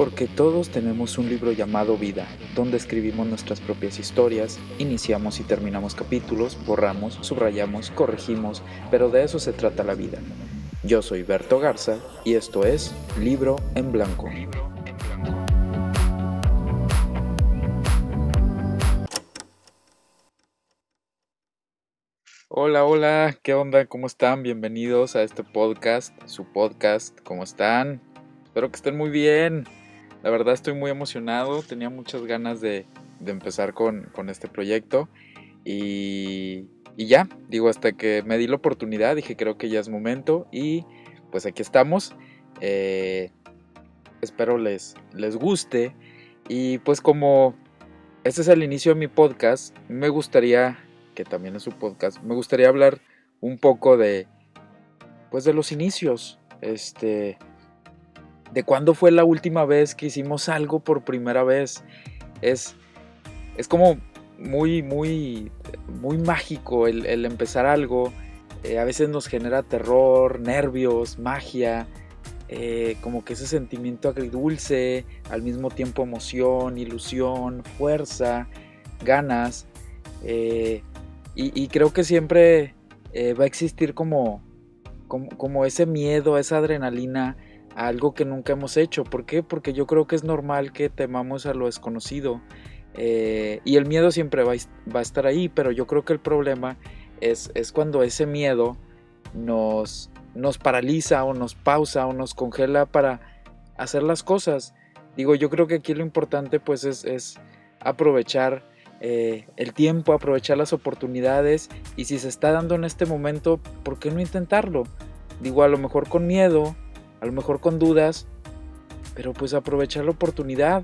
porque todos tenemos un libro llamado vida, donde escribimos nuestras propias historias, iniciamos y terminamos capítulos, borramos, subrayamos, corregimos, pero de eso se trata la vida. Yo soy Berto Garza y esto es Libro en Blanco. Hola, hola, ¿qué onda? ¿Cómo están? Bienvenidos a este podcast, su podcast, ¿cómo están? Espero que estén muy bien. La verdad estoy muy emocionado, tenía muchas ganas de, empezar con, este proyecto y, ya, digo, hasta que me di la oportunidad dije creo que ya es momento y pues aquí estamos. Eh, espero les, les guste y pues como este es el inicio de mi podcast, me gustaría, que también es su podcast, me gustaría hablar un poco de pues de los inicios, este de cuándo fue la última vez que hicimos algo por primera vez. Es, es como muy, muy, muy mágico el, empezar algo. Eh, a veces nos genera terror, nervios, magia, eh, como que ese sentimiento agridulce, al mismo tiempo emoción, ilusión, fuerza, ganas. Eh, y, creo que siempre va a existir como, como, como ese miedo, esa adrenalina algo que nunca hemos hecho. ¿Por qué? Porque yo creo que es normal que temamos a lo desconocido. Eh, y el miedo siempre va, a estar ahí, pero yo creo que el problema es, es cuando ese miedo nos, nos paraliza o nos pausa o nos congela para hacer las cosas. Digo, yo creo que aquí lo importante pues es, aprovechar eh, el tiempo, aprovechar las oportunidades y si se está dando en este momento, ¿por qué no intentarlo? Digo, a lo mejor con miedo, a lo mejor con dudas, pero pues aprovechar la oportunidad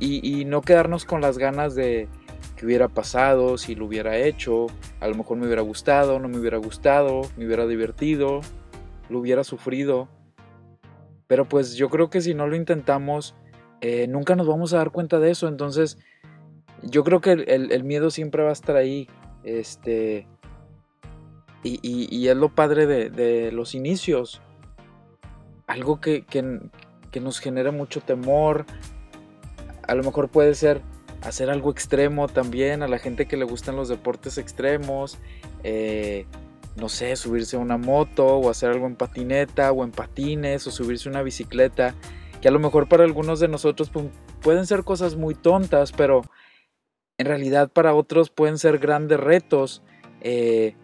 y, no quedarnos con las ganas de que hubiera pasado, si lo hubiera hecho, a lo mejor me hubiera gustado, no me hubiera gustado, me hubiera divertido, lo hubiera sufrido. Pero pues yo creo que si no lo intentamos, eh, nunca nos vamos a dar cuenta de eso. Entonces, yo creo que el, miedo siempre va a estar ahí. Este. Y, es lo padre de los inicios algo que, nos genera mucho temor. A lo mejor puede ser hacer algo extremo también a la gente que le gustan los deportes extremos. Eh, no sé, subirse a una moto o hacer algo en patineta o en patines o subirse a una bicicleta. Que a lo mejor para algunos de nosotros pues, pueden ser cosas muy tontas, pero en realidad para otros pueden ser grandes retos. Eh,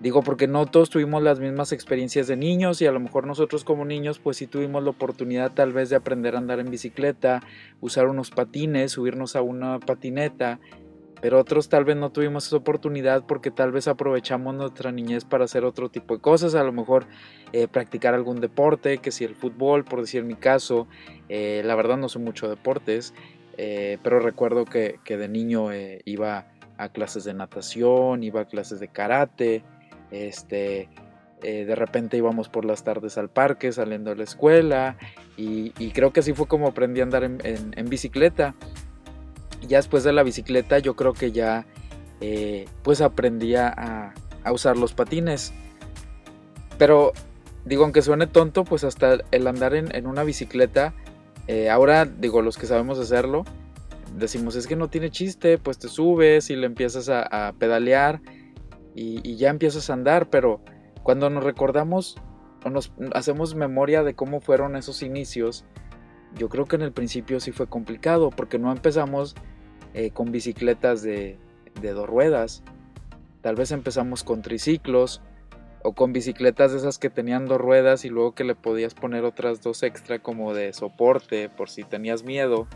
Digo, porque no todos tuvimos las mismas experiencias de niños y a lo mejor nosotros como niños pues sí tuvimos la oportunidad tal vez de aprender a andar en bicicleta, usar unos patines, subirnos a una patineta, pero otros tal vez no tuvimos esa oportunidad porque tal vez aprovechamos nuestra niñez para hacer otro tipo de cosas, a lo mejor eh, practicar algún deporte, que si el fútbol, por decir mi caso, eh, la verdad no sé mucho deportes, eh, pero recuerdo que, que de niño iba a clases de natación, iba a clases de karate, este, eh, de repente íbamos por las tardes al parque saliendo de la escuela y, creo que así fue como aprendí a andar en, bicicleta. Ya después de la bicicleta yo creo que ya eh, pues aprendí a, usar los patines. Pero digo, aunque suene tonto, pues hasta el andar en, una bicicleta, eh, ahora digo, los que sabemos hacerlo, decimos es que no tiene chiste, pues te subes y le empiezas a pedalear y, ya empiezas a andar, pero cuando nos recordamos o nos hacemos memoria de cómo fueron esos inicios, yo creo que en el principio sí fue complicado porque no empezamos eh, con bicicletas de, dos ruedas. Tal vez empezamos con triciclos o con bicicletas de esas que tenían dos ruedas y luego que le podías poner otras dos extra como de soporte por si tenías miedo.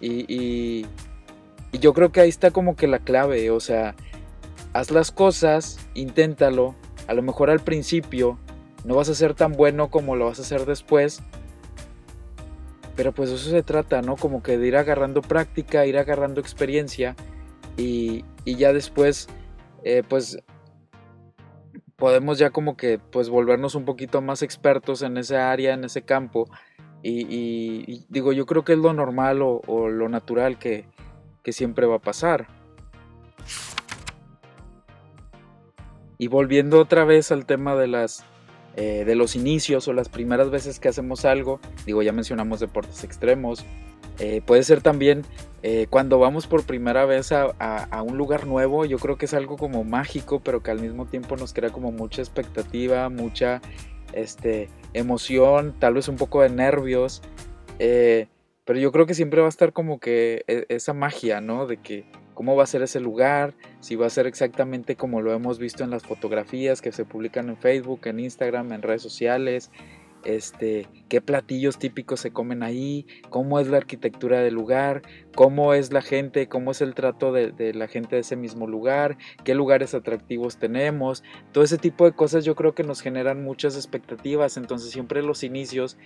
Y, y yo creo que ahí está como que la clave, o sea, haz las cosas, inténtalo. A lo mejor al principio no vas a ser tan bueno como lo vas a hacer después. Pero pues eso se trata, ¿no? Como que de ir agarrando práctica, ir agarrando experiencia y, ya después, eh, pues podemos ya como que pues volvernos un poquito más expertos en esa área, en ese campo. Y, digo, yo creo que es lo normal o, lo natural que, que siempre va a pasar. Y volviendo otra vez al tema de las eh, de los inicios o las primeras veces que hacemos algo. Digo, ya mencionamos deportes extremos. Eh, puede ser también eh, cuando vamos por primera vez a, a, un lugar nuevo, yo creo que es algo como mágico, pero que al mismo tiempo nos crea como mucha expectativa, mucha este, emoción, tal vez un poco de nervios. pero yo creo que siempre va a estar como que e, esa magia, ¿no? De que cómo va a ser ese lugar, si va a ser exactamente como lo hemos visto en las fotografías que se publican en Facebook, en Instagram, en redes sociales, este, qué platillos típicos se comen ahí, cómo es la arquitectura del lugar, cómo es la gente, cómo es el trato de, de, la gente de ese mismo lugar, qué lugares atractivos tenemos, todo ese tipo de cosas yo creo que nos generan muchas expectativas, entonces siempre los inicios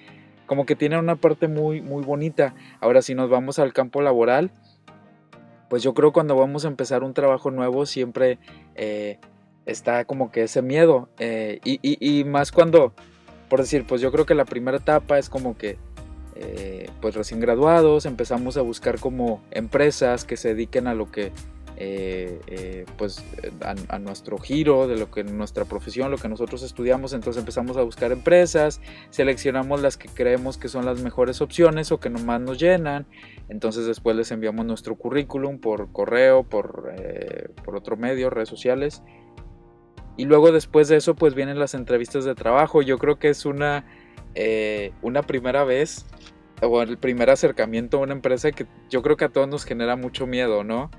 como que tienen una parte muy, muy bonita. Ahora si nos vamos al campo laboral, pues yo creo cuando vamos a empezar un trabajo nuevo siempre eh, está como que ese miedo. Eh, y, más cuando, por decir, pues yo creo que la primera etapa es como que, eh, pues recién graduados, empezamos a buscar como empresas que se dediquen a lo que eh, eh, pues a, nuestro giro de lo que nuestra profesión, lo que nosotros estudiamos, entonces empezamos a buscar empresas, seleccionamos las que creemos que son las mejores opciones o que nomás nos llenan, entonces después les enviamos nuestro currículum por correo, por, eh, por otro medio, redes sociales, y luego después de eso pues vienen las entrevistas de trabajo, yo creo que es una, una primera vez o el primer acercamiento a una empresa que yo creo que a todos nos genera mucho miedo, ¿no?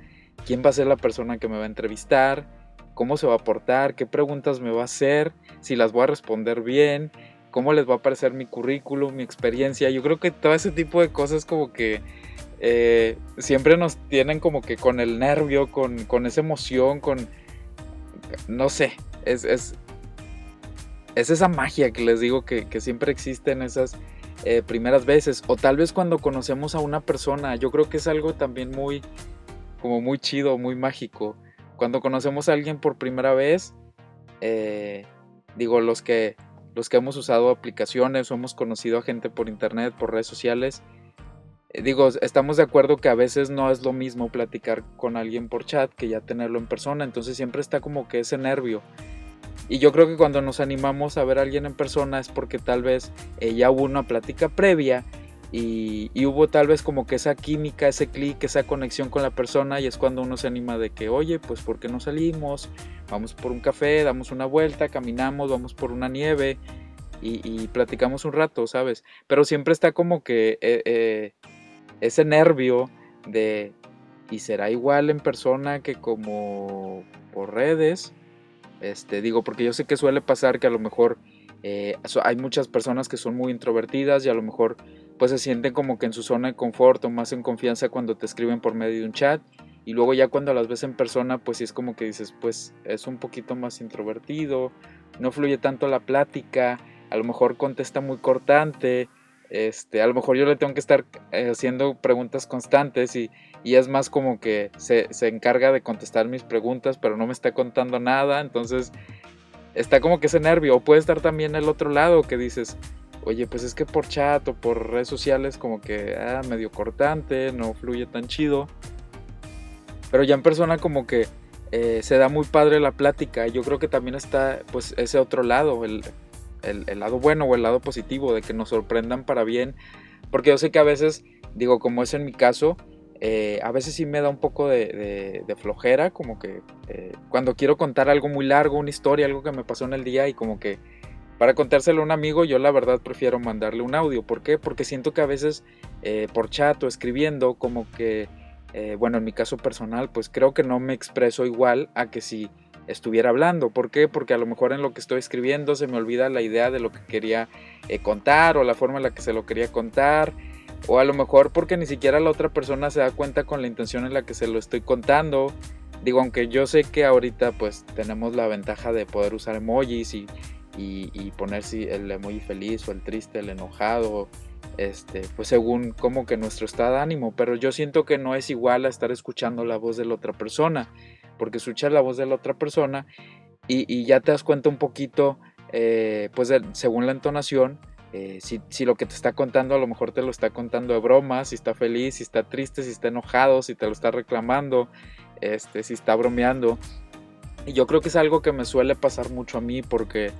Quién va a ser la persona que me va a entrevistar, cómo se va a portar, qué preguntas me va a hacer, si las voy a responder bien, cómo les va a parecer mi currículum, mi experiencia. Yo creo que todo ese tipo de cosas como que eh, siempre nos tienen como que con el nervio, con, con esa emoción, con... No sé, es, es, es esa magia que les digo que, siempre existe en esas eh, primeras veces. O tal vez cuando conocemos a una persona, yo creo que es algo también muy como muy chido, muy mágico. Cuando conocemos a alguien por primera vez, eh, digo, los que, los que hemos usado aplicaciones o hemos conocido a gente por internet, por redes sociales, eh, digo, estamos de acuerdo que a veces no es lo mismo platicar con alguien por chat que ya tenerlo en persona, entonces siempre está como que ese nervio. Y yo creo que cuando nos animamos a ver a alguien en persona es porque tal vez ya hubo una plática previa y, hubo tal vez como que esa química, ese clic, esa conexión con la persona y es cuando uno se anima de que, oye, pues ¿por qué no salimos? Vamos por un café, damos una vuelta, caminamos, vamos por una nieve y, platicamos un rato, ¿sabes? Pero siempre está como que eh, eh, ese nervio de, ¿y será igual en persona que como por redes? Este, digo, porque yo sé que suele pasar que a lo mejor eh, hay muchas personas que son muy introvertidas y a lo mejor pues se sienten como que en su zona de confort o más en confianza cuando te escriben por medio de un chat. Y luego ya cuando las ves en persona pues sí es como que dices pues es un poquito más introvertido, no fluye tanto la plática, a lo mejor contesta muy cortante, este, a lo mejor yo le tengo que estar eh, haciendo preguntas constantes y, y es más como que se, se, encarga de contestar mis preguntas pero no me está contando nada, entonces está como que ese nervio, o puede estar también el otro lado que dices, oye, pues es que por chat o por redes sociales como que ah, medio cortante, no fluye tan chido. Pero ya en persona como que eh, se da muy padre la plática. Yo creo que también está pues ese otro lado, el, el, lado bueno o el lado positivo de que nos sorprendan para bien. Porque yo sé que a veces, digo, como es en mi caso, eh, a veces sí me da un poco de, de, flojera, como que eh, cuando quiero contar algo muy largo, una historia, algo que me pasó en el día y como que para contárselo a un amigo, yo la verdad prefiero mandarle un audio. ¿Por qué? Porque siento que a veces eh, por chat o escribiendo, como que, eh, bueno, en mi caso personal, pues creo que no me expreso igual a que si estuviera hablando. ¿Por qué? Porque a lo mejor en lo que estoy escribiendo se me olvida la idea de lo que quería eh, contar o la forma en la que se lo quería contar. O a lo mejor porque ni siquiera la otra persona se da cuenta con la intención en la que se lo estoy contando. Digo, aunque yo sé que ahorita pues tenemos la ventaja de poder usar emojis y y, poner si el emoji feliz o el triste, el enojado, este, pues según como que nuestro estado de ánimo, pero yo siento que no es igual a estar escuchando la voz de la otra persona, porque escuchas la voz de la otra persona y, ya te das cuenta un poquito, eh, pues según la entonación, eh, si, si, lo que te está contando a lo mejor te lo está contando de broma, si está feliz, si está triste, si está enojado, si te lo está reclamando, este, si está bromeando. Y yo creo que es algo que me suele pasar mucho a mí porque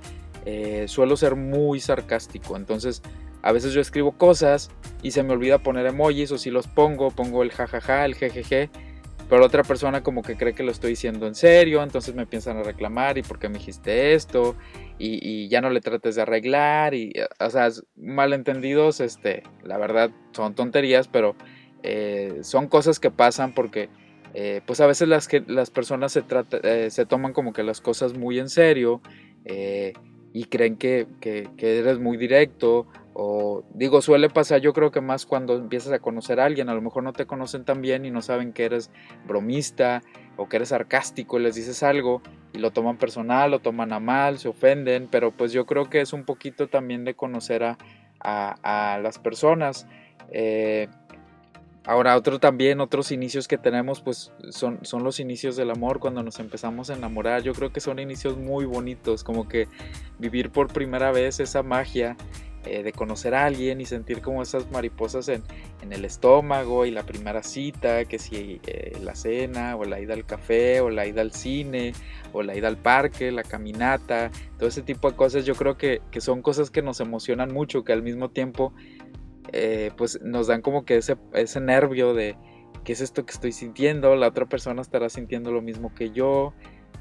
eh, suelo ser muy sarcástico. Entonces, a veces yo escribo cosas y se me olvida poner emojis o si los pongo, pongo el jajaja, el jejeje. Pero otra persona como que cree que lo estoy diciendo en serio, entonces me empiezan a reclamar y por qué me dijiste esto y, ya no le trates de arreglar y, o sea, malentendidos, este, la verdad son tonterías, pero eh, son cosas que pasan porque eh, pues a veces las, que, las personas se, eh, se toman como que las cosas muy en serio y creen que, eres muy directo o digo, suele pasar yo creo que más cuando empiezas a conocer a alguien, a lo mejor no te conocen tan bien y no saben que eres bromista o que eres sarcástico y les dices algo y lo toman personal, lo toman a mal, se ofenden, pero pues yo creo que es un poquito también de conocer a, a, las personas. Eh, Ahora, otro también, otros inicios que tenemos, pues son, son los inicios del amor, cuando nos empezamos a enamorar. Yo creo que son inicios muy bonitos, como que vivir por primera vez esa magia eh, de conocer a alguien y sentir como esas mariposas en, el estómago y la primera cita, que si eh, la cena o la ida al café o la ida al cine o la ida al parque, la caminata, todo ese tipo de cosas, yo creo que, que son cosas que nos emocionan mucho, que al mismo tiempo eh, pues nos dan como que ese, ese nervio de qué es esto que estoy sintiendo, la otra persona estará sintiendo lo mismo que yo.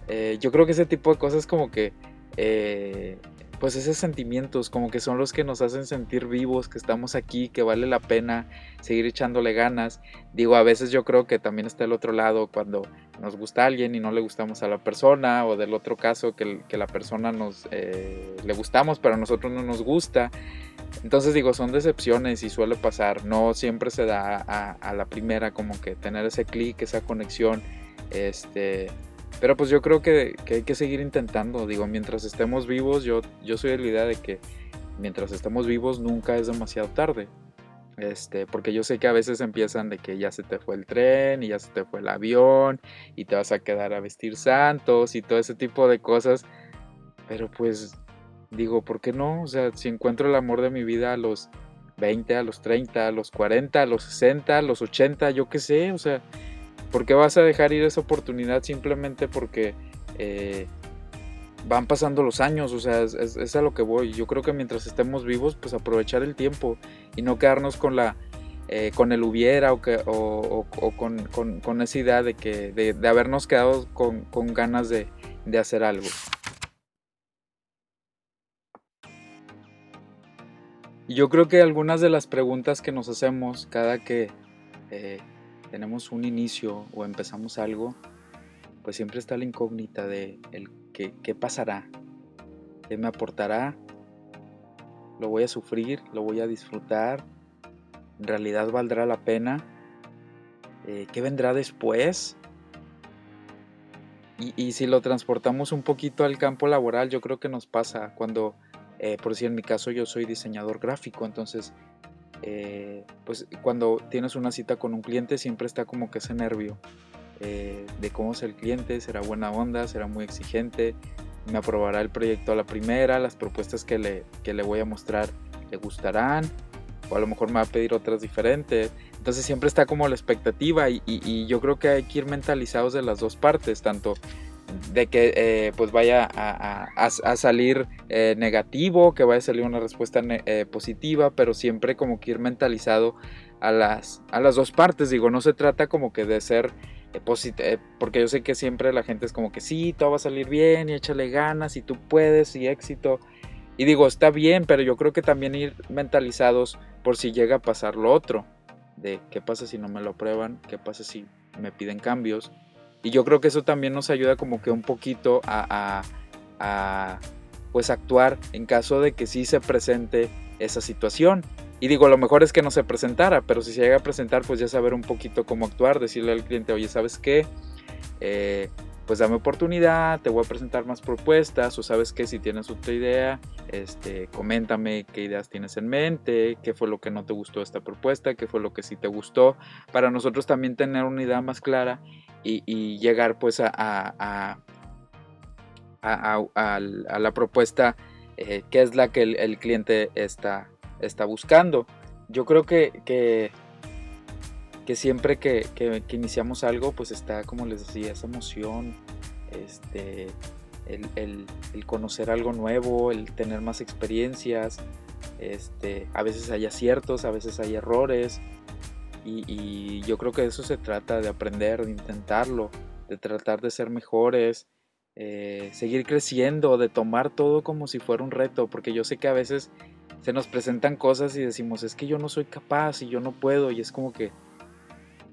Eh, yo creo que ese tipo de cosas como que, eh, pues esos sentimientos como que son los que nos hacen sentir vivos, que estamos aquí, que vale la pena seguir echándole ganas. Digo, a veces yo creo que también está el otro lado cuando nos gusta alguien y no le gustamos a la persona, o del otro caso que, que la persona nos le gustamos pero a nosotros no nos gusta. Entonces digo, son decepciones y suele pasar, no siempre se da a, la primera como que tener ese clic, esa conexión, este, pero pues yo creo que, hay que seguir intentando, digo, mientras estemos vivos, yo, yo soy de la idea de que mientras estemos vivos nunca es demasiado tarde, este, porque yo sé que a veces empiezan de que ya se te fue el tren y ya se te fue el avión y te vas a quedar a vestir santos y todo ese tipo de cosas, pero pues digo, ¿por qué no? O sea, si encuentro el amor de mi vida a los 20, a los 30, a los 40, a los 60, a los 80, yo qué sé, o sea, ¿por qué vas a dejar ir esa oportunidad simplemente porque eh, van pasando los años? O sea, es, a lo que voy. Yo creo que mientras estemos vivos, pues aprovechar el tiempo y no quedarnos con la... Eh, con el hubiera o, o, con, esa idea de que de, habernos quedado con, ganas de, de hacer algo. yo creo que algunas de las preguntas que nos hacemos cada que eh, tenemos un inicio o empezamos algo, pues siempre está la incógnita de el qué, qué pasará, qué me aportará, lo voy a sufrir, lo voy a disfrutar, en realidad valdrá la pena, eh, qué vendrá después. Y, si lo transportamos un poquito al campo laboral, yo creo que nos pasa cuando eh, por decir, en mi caso yo soy diseñador gráfico, entonces, eh, pues cuando tienes una cita con un cliente siempre está como que ese nervio eh, de cómo es el cliente, será buena onda, será muy exigente, me aprobará el proyecto a la primera, las propuestas que le, que le voy a mostrar le gustarán, o a lo mejor me va a pedir otras diferentes. Entonces siempre está como la expectativa y, y, yo creo que hay que ir mentalizados de las dos partes, tanto de que eh, pues vaya a, salir eh, negativo, que vaya a salir una respuesta eh, positiva, pero siempre como que ir mentalizado a las, a las dos partes. Digo, no se trata como que de ser porque yo sé que siempre la gente es como que sí, todo va a salir bien y échale ganas y tú puedes y éxito. Y digo, está bien, pero yo creo que también ir mentalizados por si llega a pasar lo otro, de qué pasa si no me lo aprueban, qué pasa si me piden cambios y yo creo que eso también nos ayuda como que un poquito a, pues actuar en caso de que sí se presente esa situación. Y digo, lo mejor es que no se presentara, pero si se llega a presentar, pues ya saber un poquito cómo actuar, decirle al cliente, oye, ¿sabes qué? Eh, pues dame oportunidad, te voy a presentar más propuestas, o sabes que si tienes otra idea, este, coméntame qué ideas tienes en mente, qué fue lo que no te gustó esta propuesta, qué fue lo que sí te gustó, para nosotros también tener una idea más clara y, llegar pues a, a, la propuesta eh, que es la que el, cliente está, está buscando. Yo creo que, que, siempre que, iniciamos algo pues está como les decía esa emoción, este, el, conocer algo nuevo, el tener más experiencias. Este, a veces hay aciertos, a veces hay errores. Y, yo creo que eso se trata, de aprender, de intentarlo, de tratar de ser mejores, eh, seguir creciendo, de tomar todo como si fuera un reto, porque yo sé que a veces se nos presentan cosas y decimos, es que yo no soy capaz y yo no puedo, y es como que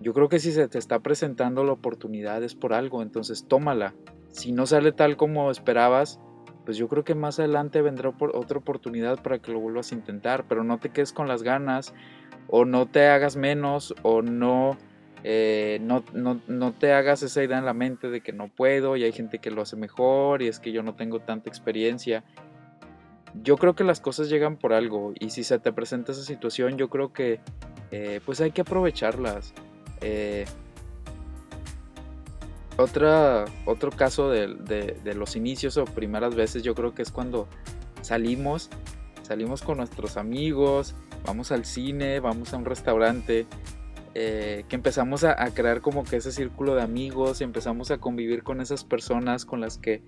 yo creo que si se te está presentando la oportunidad es por algo, entonces tómala, si no sale tal como esperabas, pues yo creo que más adelante vendrá otra oportunidad para que lo vuelvas a intentar, pero no te quedes con las ganas o no te hagas menos o no, eh, no, no, te hagas esa idea en la mente de que no puedo y hay gente que lo hace mejor y es que yo no tengo tanta experiencia. Yo creo que las cosas llegan por algo y si se te presenta esa situación yo creo que eh, pues hay que aprovecharlas. Eh, otra, otro caso de, los inicios o primeras veces yo creo que es cuando salimos, salimos con nuestros amigos, vamos al cine, vamos a un restaurante, eh, que empezamos a, crear como que ese círculo de amigos, y empezamos a convivir con esas personas con las que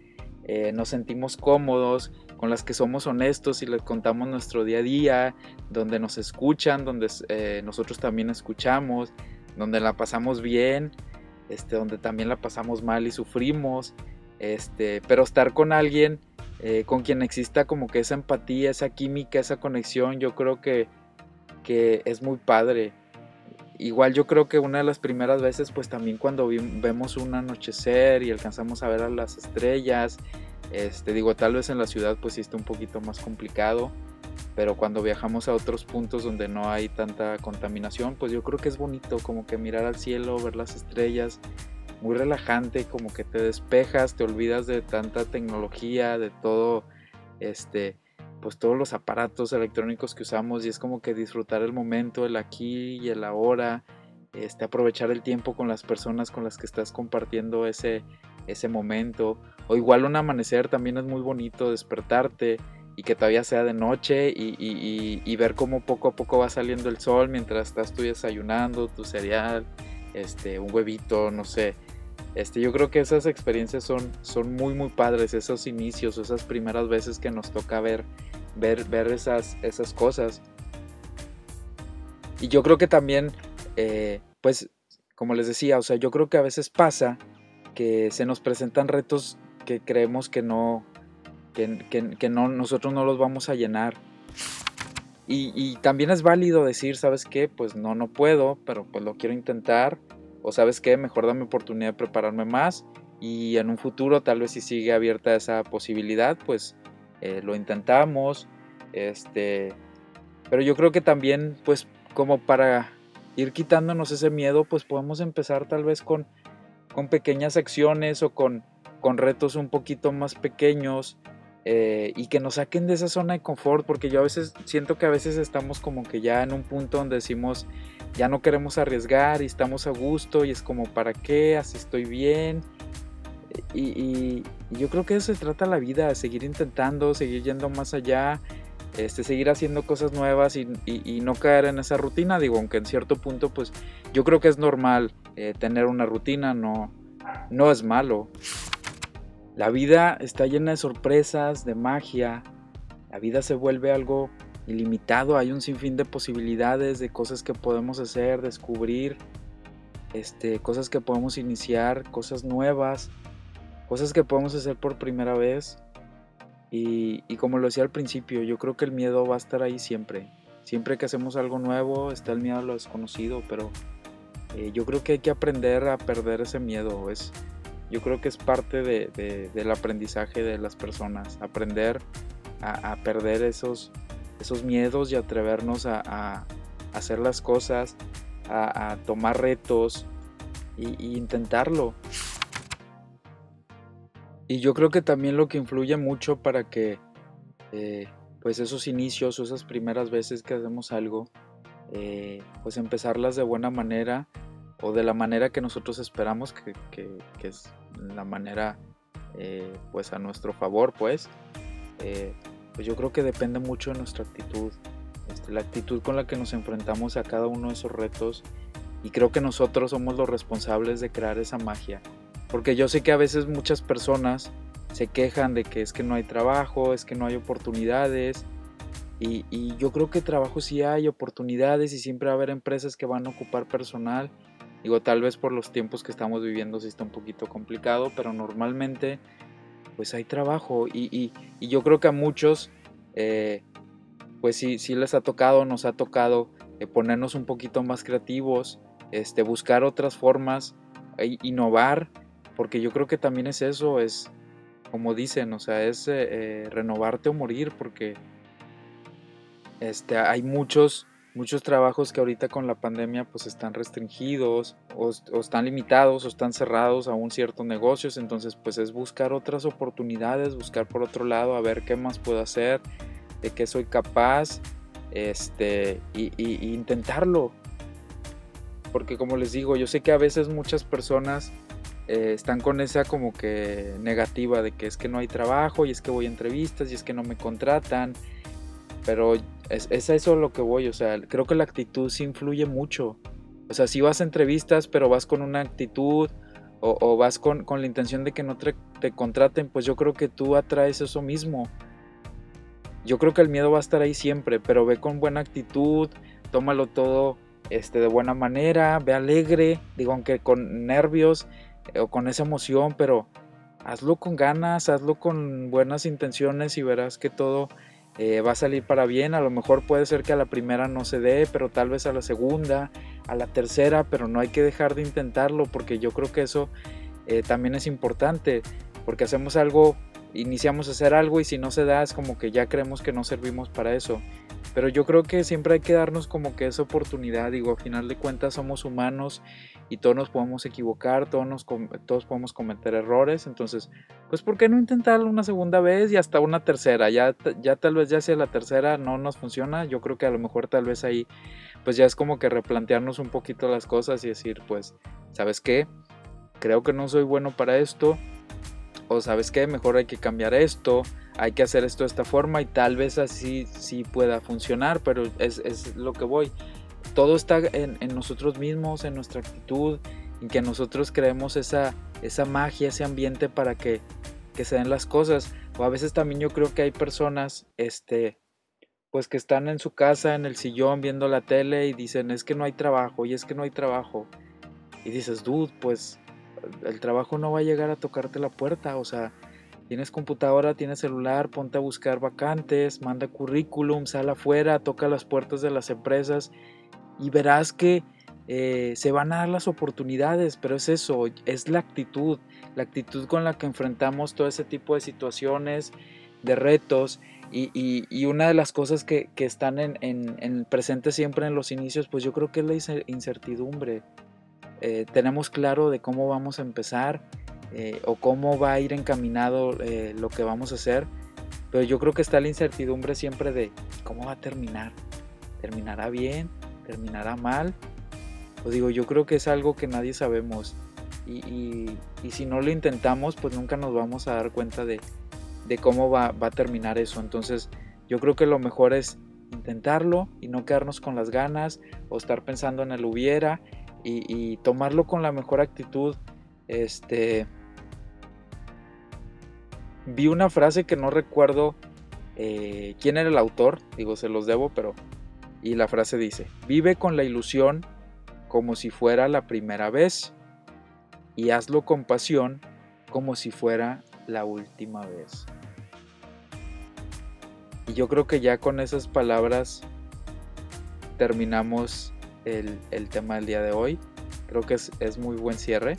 eh, nos sentimos cómodos, con las que somos honestos y les contamos nuestro día a día, donde nos escuchan, donde eh, nosotros también escuchamos, donde la pasamos bien este, donde también la pasamos mal y sufrimos, este, pero estar con alguien eh, con quien exista como que esa empatía, esa química, esa conexión, yo creo que, que es muy padre. Igual yo creo que una de las primeras veces, pues también cuando vemos un anochecer y alcanzamos a ver a las estrellas, este, digo, tal vez en la ciudad pues sí está un poquito más complicado, pero cuando viajamos a otros puntos donde no hay tanta contaminación, pues yo creo que es bonito como que mirar al cielo, ver las estrellas, muy relajante, como que te despejas, te olvidas de tanta tecnología, de todo, este, pues todos los aparatos electrónicos que usamos y es como que disfrutar el momento, el aquí y el ahora, este, aprovechar el tiempo con las personas con las que estás compartiendo ese, ese momento, o igual un amanecer también es muy bonito, despertarte, y que todavía sea de noche y, ver cómo poco a poco va saliendo el sol mientras estás tú desayunando, tu cereal, este, un huevito, no sé. Este, yo creo que esas experiencias son, son muy muy padres, esos inicios, esas primeras veces que nos toca ver, ver, ver esas, esas cosas. Y yo creo que también, eh, pues, como les decía, o sea, yo creo que a veces pasa que se nos presentan retos que creemos que no, que, no, nosotros no los vamos a llenar. Y, también es válido decir, ¿sabes qué? Pues no, no puedo, pero pues lo quiero intentar. O sabes qué, mejor dame oportunidad de prepararme más. Y en un futuro, tal vez si sigue abierta esa posibilidad, pues eh, lo intentamos. Este, pero yo creo que también, pues como para ir quitándonos ese miedo, pues podemos empezar tal vez con, con pequeñas acciones o con, con retos un poquito más pequeños eh, y que nos saquen de esa zona de confort, porque yo a veces siento que a veces estamos como que ya en un punto donde decimos, ya no queremos arriesgar y estamos a gusto y es como, ¿para qué? Así estoy bien. Y, yo creo que eso se trata la vida, seguir intentando, seguir yendo más allá, este, seguir haciendo cosas nuevas y, no caer en esa rutina. Digo, aunque en cierto punto, pues yo creo que es normal eh, tener una rutina, no, no es malo. La vida está llena de sorpresas, de magia. La vida se vuelve algo ilimitado. Hay un sinfín de posibilidades, de cosas que podemos hacer, descubrir, este, cosas que podemos iniciar, cosas nuevas, cosas que podemos hacer por primera vez. Y, como lo decía al principio, yo creo que el miedo va a estar ahí siempre. Siempre que hacemos algo nuevo está el miedo a lo desconocido, pero eh, yo creo que hay que aprender a perder ese miedo. Yo creo que es parte del aprendizaje de las personas, aprender a, perder esos, miedos y atrevernos a, hacer las cosas, a, tomar retos e, intentarlo. Y yo creo que también lo que influye mucho para que eh, pues esos inicios o esas primeras veces que hacemos algo, eh, pues empezarlas de buena manera o de la manera que nosotros esperamos que, es la manera eh, pues a nuestro favor pues eh, pues yo creo que depende mucho de nuestra actitud este, la actitud con la que nos enfrentamos a cada uno de esos retos y creo que nosotros somos los responsables de crear esa magia porque yo sé que a veces muchas personas se quejan de que es que no hay trabajo, es que no hay oportunidades. Y, y, yo creo que trabajo sí hay oportunidades y siempre va a haber empresas que van a ocupar personal. Digo, tal vez por los tiempos que estamos viviendo sí está un poquito complicado, pero normalmente pues hay trabajo. Y, y yo creo que a muchos, eh, pues sí, sí les ha tocado, nos ha tocado eh, ponernos un poquito más creativos, este, buscar otras formas, e innovar, porque yo creo que también es eso, es como dicen, o sea, es eh, renovarte o morir, porque este, hay muchos muchos trabajos que ahorita con la pandemia pues están restringidos o, están limitados o están cerrados a un cierto negocios. Entonces pues es buscar otras oportunidades buscar por otro lado a ver qué más puedo hacer de qué soy capaz este y, intentarlo. Porque como les digo yo sé que a veces muchas personas eh, están con esa como que negativa de que es que no hay trabajo y es que voy a entrevistas y es que no me contratan pero es, es eso lo que voy, o sea, creo que la actitud sí influye mucho. O sea, si vas a entrevistas, pero vas con una actitud o, vas con, con, la intención de que no te, te, contraten, pues yo creo que tú atraes eso mismo. Yo creo que el miedo va a estar ahí siempre, pero ve con buena actitud, tómalo todo este, de buena manera, ve alegre, digo, aunque con nervios eh, o con esa emoción, pero hazlo con ganas, hazlo con buenas intenciones y verás que todo eh, va a salir para bien. A lo mejor puede ser que a la primera no se dé, pero tal vez a la segunda, a la tercera, pero no hay que dejar de intentarlo porque yo creo que eso eh, también es importante, porque hacemos algo, iniciamos a hacer algo y si no se da es como que ya creemos que no servimos para eso. Pero yo creo que siempre hay que darnos como que esa oportunidad, digo, a final de cuentas somos humanos y todos nos podemos equivocar, todos, nos, todos podemos cometer errores, entonces, pues ¿por qué no intentarlo una segunda vez y hasta una tercera? Ya, ya tal vez ya sea la tercera no nos funciona, yo creo que a lo mejor tal vez ahí, pues ya es como que replantearnos un poquito las cosas y decir, pues, ¿sabes qué? Creo que no soy bueno para esto, sabes qué, mejor hay que cambiar esto, hay que hacer esto de esta forma y tal vez así sí pueda funcionar, pero es, es lo que voy. Todo está en, en, nosotros mismos, en nuestra actitud, en que nosotros creemos esa, esa magia, ese ambiente para que, que se den las cosas. O a veces también yo creo que hay personas, este, pues que están en su casa, en el sillón, viendo la tele y dicen, es que no hay trabajo, y es que no hay trabajo. Y dices, dude, pues el trabajo no va a llegar a tocarte la puerta, o sea, Tienes computadora, tienes celular, ponte a buscar vacantes, manda currículum, sal afuera, toca las puertas de las empresas y verás que eh, se van a dar las oportunidades, pero es eso, es la actitud, la actitud con la que enfrentamos todo ese tipo de situaciones, de retos. Y, una de las cosas que, están en, en, presente siempre en los inicios, pues yo creo que es la incertidumbre. Eh, tenemos claro de cómo vamos a empezar, eh, o cómo va a ir encaminado eh, lo que vamos a hacer, pero yo creo que está la incertidumbre siempre de cómo va a terminar. ¿Terminará bien? ¿Terminará mal? O digo, yo creo que es algo que nadie sabemos y, si no lo intentamos, pues nunca nos vamos a dar cuenta de, cómo va, a terminar eso. Entonces, yo creo que lo mejor es intentarlo y no quedarnos con las ganas o estar pensando en el hubiera y, tomarlo con la mejor actitud. Este, vi una frase que no recuerdo eh, quién era el autor, digo, se los debo, pero... Y la frase dice, vive con la ilusión como si fuera la primera vez y hazlo con pasión como si fuera la última vez. Y yo creo que ya con esas palabras terminamos el, tema del día de hoy. Creo que es, es muy buen cierre.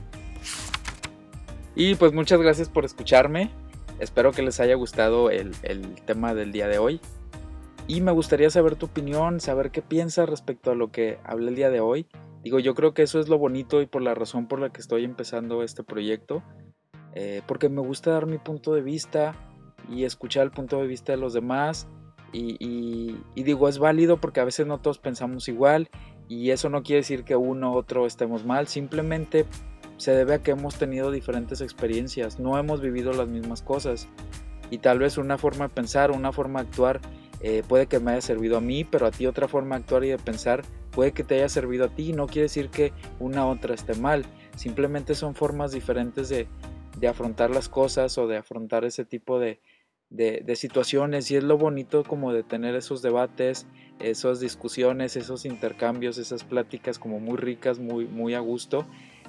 Y pues muchas gracias por escucharme. Espero que les haya gustado el, tema del día de hoy. Y me gustaría saber tu opinión, saber qué piensas respecto a lo que hablé el día de hoy. Digo, yo creo que eso es lo bonito y por la razón por la que estoy empezando este proyecto. Eh, porque me gusta dar mi punto de vista y escuchar el punto de vista de los demás. Y, y, digo, es válido porque a veces no todos pensamos igual. Y eso no quiere decir que uno u otro estemos mal. Simplemente se debe a que hemos tenido diferentes experiencias, no hemos vivido las mismas cosas y tal vez una forma de pensar, una forma de actuar eh, puede que me haya servido a mí, pero a ti otra forma de actuar y de pensar puede que te haya servido a ti. No quiere decir que una otra esté mal, simplemente son formas diferentes de, de afrontar las cosas o de afrontar ese tipo de, situaciones y es lo bonito como de tener esos debates, esas discusiones, esos intercambios, esas pláticas como muy ricas, muy, muy a gusto.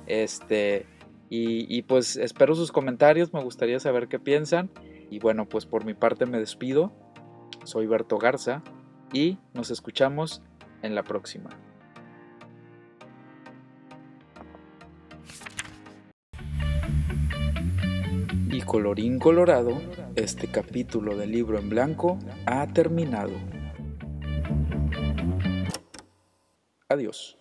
Este, y, y, pues espero sus comentarios, me gustaría saber qué piensan. Y bueno, pues por mi parte me despido. Soy Berto Garza y nos escuchamos en la próxima. Y colorín colorado, este capítulo del libro en blanco ha terminado. Adiós.